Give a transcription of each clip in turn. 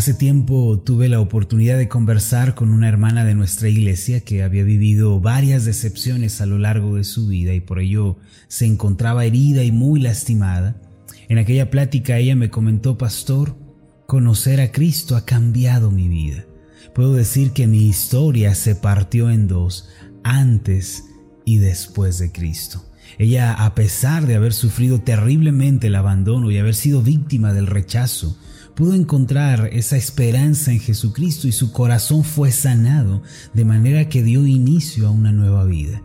Hace tiempo tuve la oportunidad de conversar con una hermana de nuestra iglesia que había vivido varias decepciones a lo largo de su vida y por ello se encontraba herida y muy lastimada. En aquella plática ella me comentó, pastor, conocer a Cristo ha cambiado mi vida. Puedo decir que mi historia se partió en dos, antes y después de Cristo. Ella, a pesar de haber sufrido terriblemente el abandono y haber sido víctima del rechazo, pudo encontrar esa esperanza en Jesucristo y su corazón fue sanado, de manera que dio inicio a una nueva vida.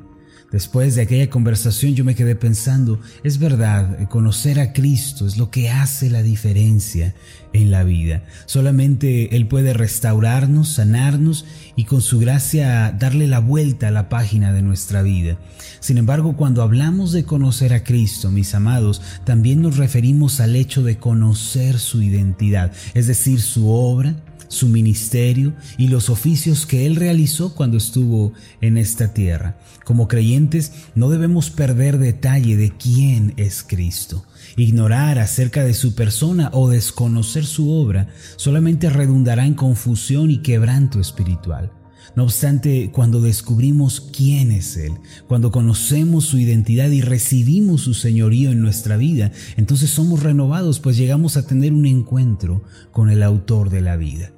Después de aquella conversación yo me quedé pensando, es verdad, conocer a Cristo es lo que hace la diferencia en la vida. Solamente Él puede restaurarnos, sanarnos y con su gracia darle la vuelta a la página de nuestra vida. Sin embargo, cuando hablamos de conocer a Cristo, mis amados, también nos referimos al hecho de conocer su identidad, es decir, su obra, su ministerio y los oficios que él realizó cuando estuvo en esta tierra. Como creyentes no debemos perder detalle de quién es Cristo. Ignorar acerca de su persona o desconocer su obra solamente redundará en confusión y quebranto espiritual. No obstante, cuando descubrimos quién es Él, cuando conocemos su identidad y recibimos su señorío en nuestra vida, entonces somos renovados, pues llegamos a tener un encuentro con el autor de la vida.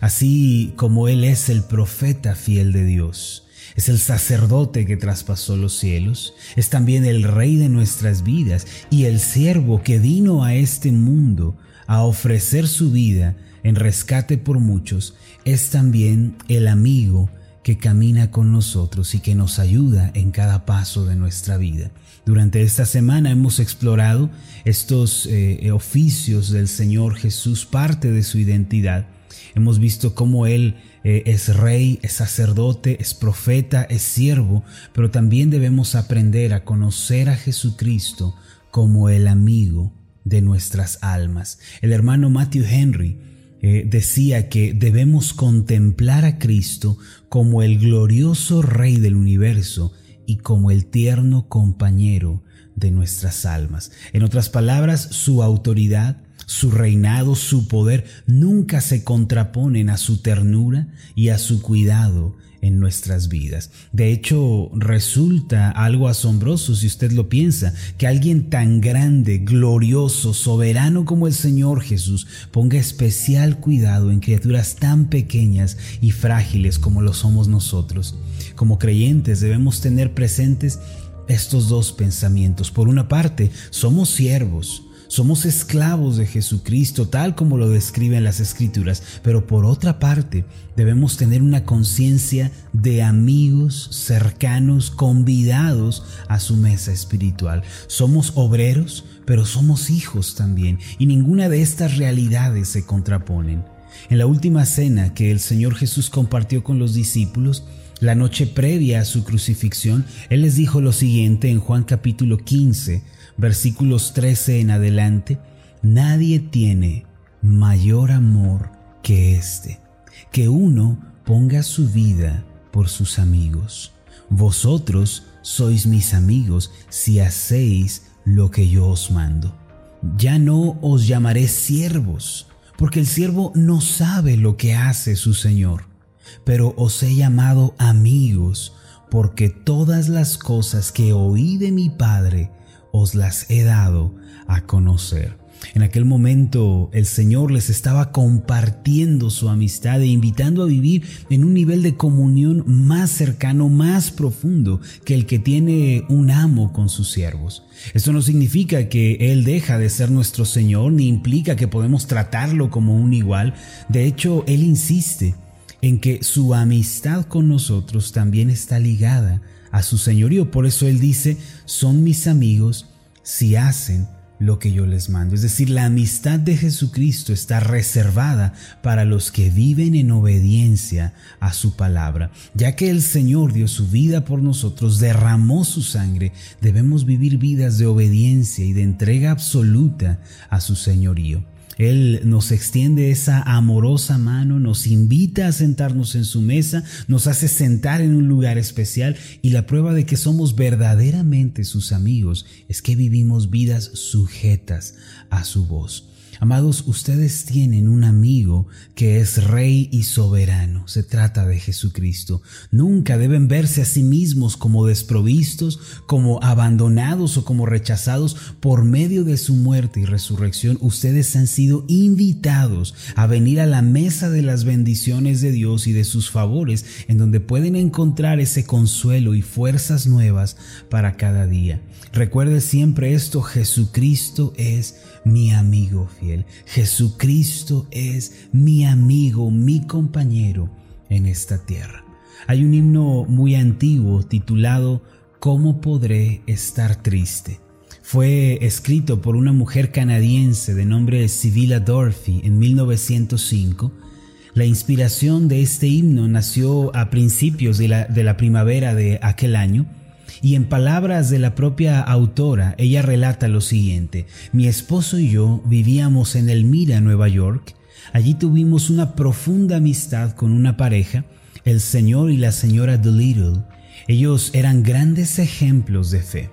Así como Él es el profeta fiel de Dios, es el sacerdote que traspasó los cielos, es también el rey de nuestras vidas y el siervo que vino a este mundo a ofrecer su vida en rescate por muchos, es también el amigo que camina con nosotros y que nos ayuda en cada paso de nuestra vida. Durante esta semana hemos explorado estos eh, oficios del Señor Jesús, parte de su identidad, Hemos visto cómo Él eh, es rey, es sacerdote, es profeta, es siervo, pero también debemos aprender a conocer a Jesucristo como el amigo de nuestras almas. El hermano Matthew Henry eh, decía que debemos contemplar a Cristo como el glorioso Rey del universo y como el tierno compañero de nuestras almas. En otras palabras, su autoridad, su reinado, su poder nunca se contraponen a su ternura y a su cuidado en nuestras vidas. De hecho, resulta algo asombroso si usted lo piensa, que alguien tan grande, glorioso, soberano como el Señor Jesús ponga especial cuidado en criaturas tan pequeñas y frágiles como lo somos nosotros. Como creyentes debemos tener presentes estos dos pensamientos. Por una parte, somos siervos, somos esclavos de Jesucristo, tal como lo describen las Escrituras, pero por otra parte debemos tener una conciencia de amigos cercanos, convidados a su mesa espiritual. Somos obreros, pero somos hijos también, y ninguna de estas realidades se contraponen. En la última cena que el Señor Jesús compartió con los discípulos, la noche previa a su crucifixión, Él les dijo lo siguiente en Juan capítulo 15, versículos 13 en adelante, nadie tiene mayor amor que este, que uno ponga su vida por sus amigos. Vosotros sois mis amigos si hacéis lo que yo os mando. Ya no os llamaré siervos, porque el siervo no sabe lo que hace su Señor, pero os he llamado amigos, porque todas las cosas que oí de mi Padre os las he dado a conocer. En aquel momento el Señor les estaba compartiendo su amistad e invitando a vivir en un nivel de comunión más cercano, más profundo que el que tiene un amo con sus siervos. Esto no significa que Él deja de ser nuestro Señor, ni implica que podemos tratarlo como un igual. De hecho, Él insiste en que su amistad con nosotros también está ligada a su señorío. Por eso Él dice, son mis amigos si hacen lo que yo les mando. Es decir, la amistad de Jesucristo está reservada para los que viven en obediencia a su palabra. Ya que el Señor dio su vida por nosotros, derramó su sangre, debemos vivir vidas de obediencia y de entrega absoluta a su señorío. Él nos extiende esa amorosa mano, nos invita a sentarnos en su mesa, nos hace sentar en un lugar especial y la prueba de que somos verdaderamente sus amigos es que vivimos vidas sujetas a su voz. Amados, ustedes tienen un amigo que es rey y soberano. Se trata de Jesucristo. Nunca deben verse a sí mismos como desprovistos, como abandonados o como rechazados por medio de su muerte y resurrección. Ustedes han sido invitados a venir a la mesa de las bendiciones de Dios y de sus favores, en donde pueden encontrar ese consuelo y fuerzas nuevas para cada día. Recuerde siempre esto, Jesucristo es mi amigo fiel. Jesucristo es mi amigo, mi compañero en esta tierra. Hay un himno muy antiguo titulado ¿Cómo podré estar triste? Fue escrito por una mujer canadiense de nombre Sibylla Dorothy en 1905. La inspiración de este himno nació a principios de la, de la primavera de aquel año y en palabras de la propia autora, ella relata lo siguiente, mi esposo y yo vivíamos en Elmira, Nueva York, allí tuvimos una profunda amistad con una pareja, el señor y la señora Doolittle, ellos eran grandes ejemplos de fe.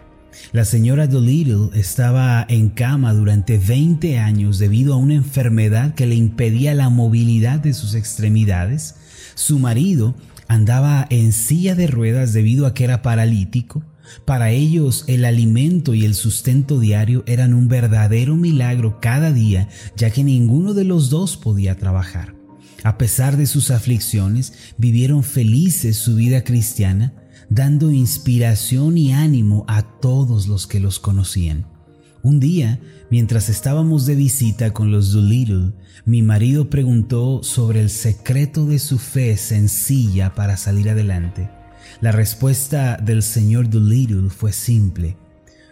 La señora Doolittle estaba en cama durante 20 años debido a una enfermedad que le impedía la movilidad de sus extremidades. Su marido andaba en silla de ruedas debido a que era paralítico. Para ellos el alimento y el sustento diario eran un verdadero milagro cada día, ya que ninguno de los dos podía trabajar. A pesar de sus aflicciones, vivieron felices su vida cristiana, dando inspiración y ánimo a todos los que los conocían. Un día, mientras estábamos de visita con los Doolittle, mi marido preguntó sobre el secreto de su fe sencilla para salir adelante. La respuesta del señor Doolittle fue simple.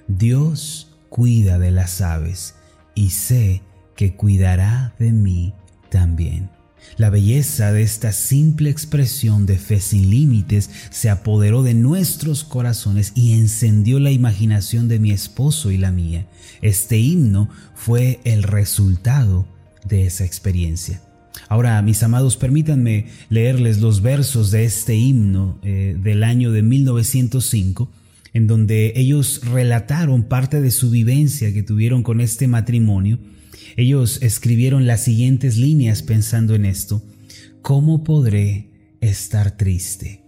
Dios cuida de las aves y sé que cuidará de mí también. La belleza de esta simple expresión de fe sin límites se apoderó de nuestros corazones y encendió la imaginación de mi esposo y la mía. Este himno fue el resultado de esa experiencia. Ahora, mis amados, permítanme leerles los versos de este himno eh, del año de 1905, en donde ellos relataron parte de su vivencia que tuvieron con este matrimonio ellos escribieron las siguientes líneas pensando en esto. ¿Cómo podré estar triste?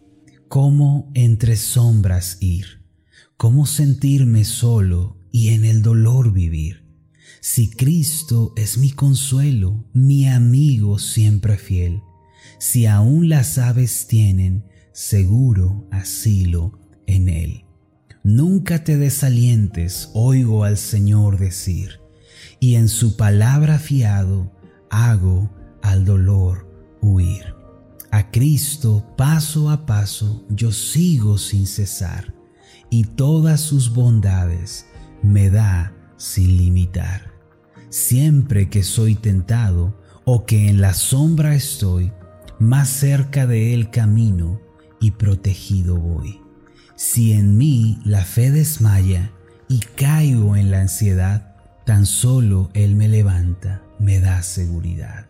¿Cómo entre sombras ir? ¿Cómo sentirme solo y en el dolor vivir? Si Cristo es mi consuelo, mi amigo siempre fiel, si aún las aves tienen seguro asilo en Él. Nunca te desalientes, oigo al Señor decir y en su palabra fiado hago al dolor huir. A Cristo paso a paso yo sigo sin cesar y todas sus bondades me da sin limitar. Siempre que soy tentado o que en la sombra estoy, más cerca de él camino y protegido voy. Si en mí la fe desmaya y caigo en la ansiedad, Tan solo Él me levanta, me da seguridad.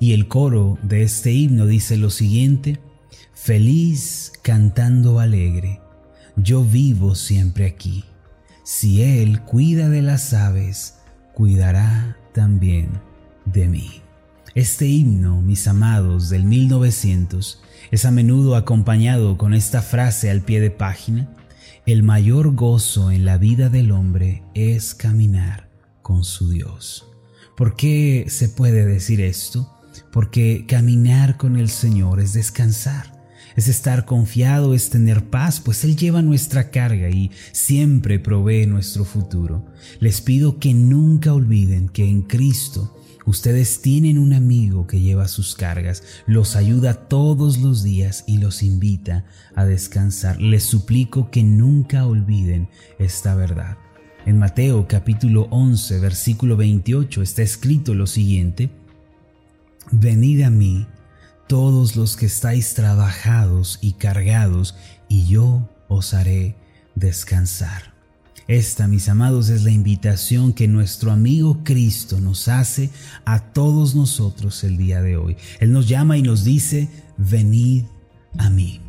Y el coro de este himno dice lo siguiente, feliz cantando alegre, yo vivo siempre aquí. Si Él cuida de las aves, cuidará también de mí. Este himno, mis amados, del 1900, es a menudo acompañado con esta frase al pie de página, el mayor gozo en la vida del hombre es caminar con su Dios. ¿Por qué se puede decir esto? Porque caminar con el Señor es descansar, es estar confiado, es tener paz, pues Él lleva nuestra carga y siempre provee nuestro futuro. Les pido que nunca olviden que en Cristo ustedes tienen un amigo que lleva sus cargas, los ayuda todos los días y los invita a descansar. Les suplico que nunca olviden esta verdad. En Mateo capítulo 11, versículo 28 está escrito lo siguiente, Venid a mí todos los que estáis trabajados y cargados, y yo os haré descansar. Esta, mis amados, es la invitación que nuestro amigo Cristo nos hace a todos nosotros el día de hoy. Él nos llama y nos dice, venid a mí.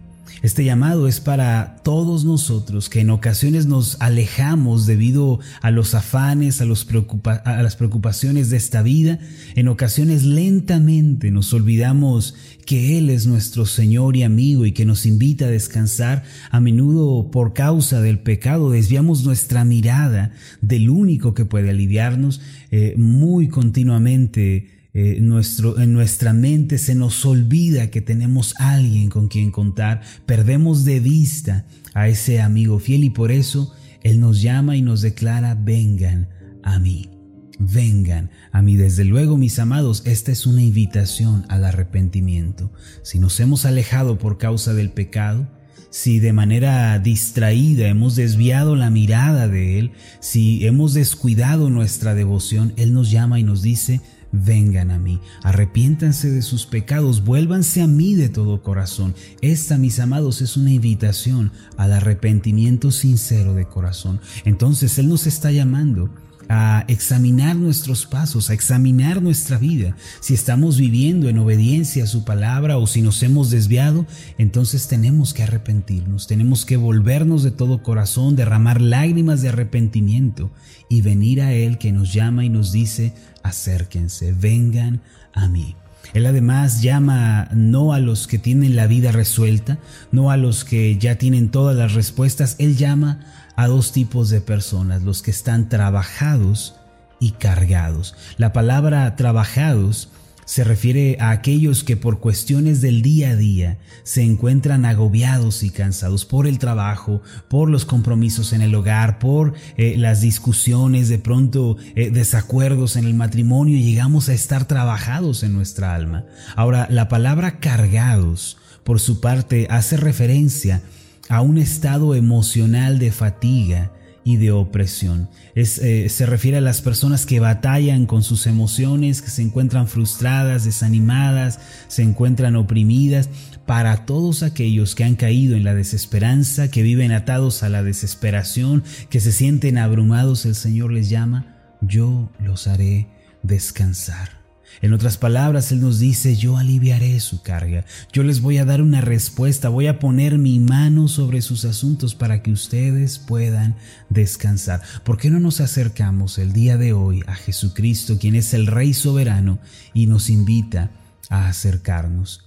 Este llamado es para todos nosotros que en ocasiones nos alejamos debido a los afanes, a, las preocupaciones de esta vida. En ocasiones lentamente nos olvidamos que Él es nuestro Señor y amigo y que nos invita a descansar. A menudo por causa del pecado desviamos nuestra mirada del único que puede aliviarnos eh, muy continuamente eh, nuestro, en nuestra mente se nos olvida que tenemos alguien con quien contar, perdemos de vista a ese amigo fiel y por eso Él nos llama y nos declara, vengan a mí. Vengan a mí. Desde luego, mis amados, esta es una invitación al arrepentimiento. Si nos hemos alejado por causa del pecado, si de manera distraída hemos desviado la mirada de Él, si hemos descuidado nuestra devoción, Él nos llama y nos dice, vengan a mí, arrepiéntanse de sus pecados, vuélvanse a mí de todo corazón. Esta, mis amados, es una invitación al arrepentimiento sincero de corazón. Entonces Él nos está llamando a examinar nuestros pasos, a examinar nuestra vida. Si estamos viviendo en obediencia a su palabra o si nos hemos desviado, entonces tenemos que arrepentirnos, tenemos que volvernos de todo corazón, derramar lágrimas de arrepentimiento y venir a Él que nos llama y nos dice, acérquense, vengan a mí. Él además llama no a los que tienen la vida resuelta, no a los que ya tienen todas las respuestas, Él llama a dos tipos de personas, los que están trabajados y cargados. La palabra trabajados se refiere a aquellos que por cuestiones del día a día se encuentran agobiados y cansados por el trabajo, por los compromisos en el hogar, por eh, las discusiones, de pronto eh, desacuerdos en el matrimonio, llegamos a estar trabajados en nuestra alma. Ahora, la palabra cargados, por su parte, hace referencia a un estado emocional de fatiga y de opresión. Es, eh, se refiere a las personas que batallan con sus emociones, que se encuentran frustradas, desanimadas, se encuentran oprimidas. Para todos aquellos que han caído en la desesperanza, que viven atados a la desesperación, que se sienten abrumados, el Señor les llama, yo los haré descansar. En otras palabras, Él nos dice, yo aliviaré su carga, yo les voy a dar una respuesta, voy a poner mi mano sobre sus asuntos para que ustedes puedan descansar. ¿Por qué no nos acercamos el día de hoy a Jesucristo, quien es el Rey soberano, y nos invita a acercarnos?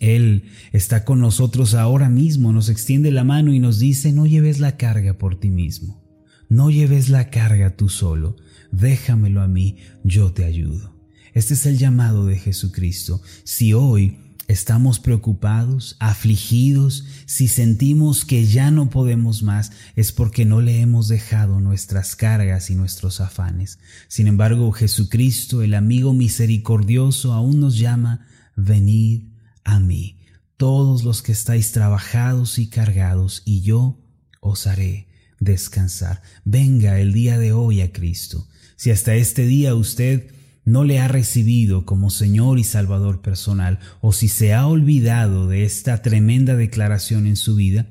Él está con nosotros ahora mismo, nos extiende la mano y nos dice, no lleves la carga por ti mismo, no lleves la carga tú solo, déjamelo a mí, yo te ayudo. Este es el llamado de Jesucristo. Si hoy estamos preocupados, afligidos, si sentimos que ya no podemos más, es porque no le hemos dejado nuestras cargas y nuestros afanes. Sin embargo, Jesucristo, el amigo misericordioso, aún nos llama, venid a mí, todos los que estáis trabajados y cargados, y yo os haré descansar. Venga el día de hoy a Cristo. Si hasta este día usted no le ha recibido como Señor y Salvador personal, o si se ha olvidado de esta tremenda declaración en su vida,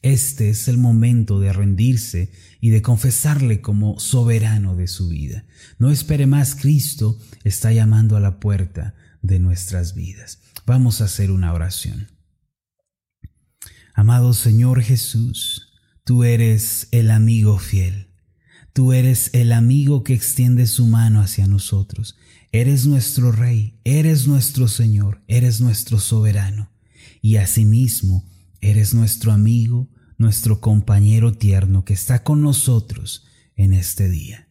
este es el momento de rendirse y de confesarle como soberano de su vida. No espere más, Cristo está llamando a la puerta de nuestras vidas. Vamos a hacer una oración. Amado Señor Jesús, tú eres el amigo fiel Tú eres el amigo que extiende su mano hacia nosotros. Eres nuestro Rey, eres nuestro Señor, eres nuestro soberano. Y asimismo, eres nuestro amigo, nuestro compañero tierno que está con nosotros en este día.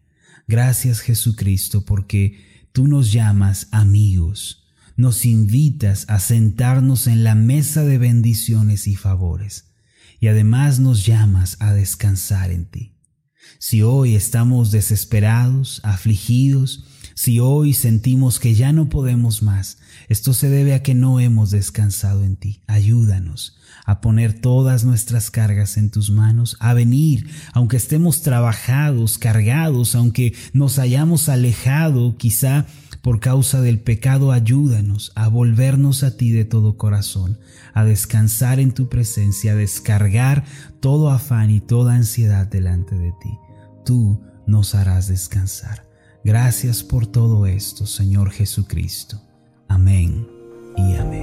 Gracias Jesucristo porque tú nos llamas amigos, nos invitas a sentarnos en la mesa de bendiciones y favores y además nos llamas a descansar en ti. Si hoy estamos desesperados, afligidos, si hoy sentimos que ya no podemos más, esto se debe a que no hemos descansado en ti. Ayúdanos a poner todas nuestras cargas en tus manos, a venir, aunque estemos trabajados, cargados, aunque nos hayamos alejado quizá por causa del pecado, ayúdanos a volvernos a ti de todo corazón, a descansar en tu presencia, a descargar todo afán y toda ansiedad delante de ti. Tú nos harás descansar. Gracias por todo esto, Señor Jesucristo. Amén y amén.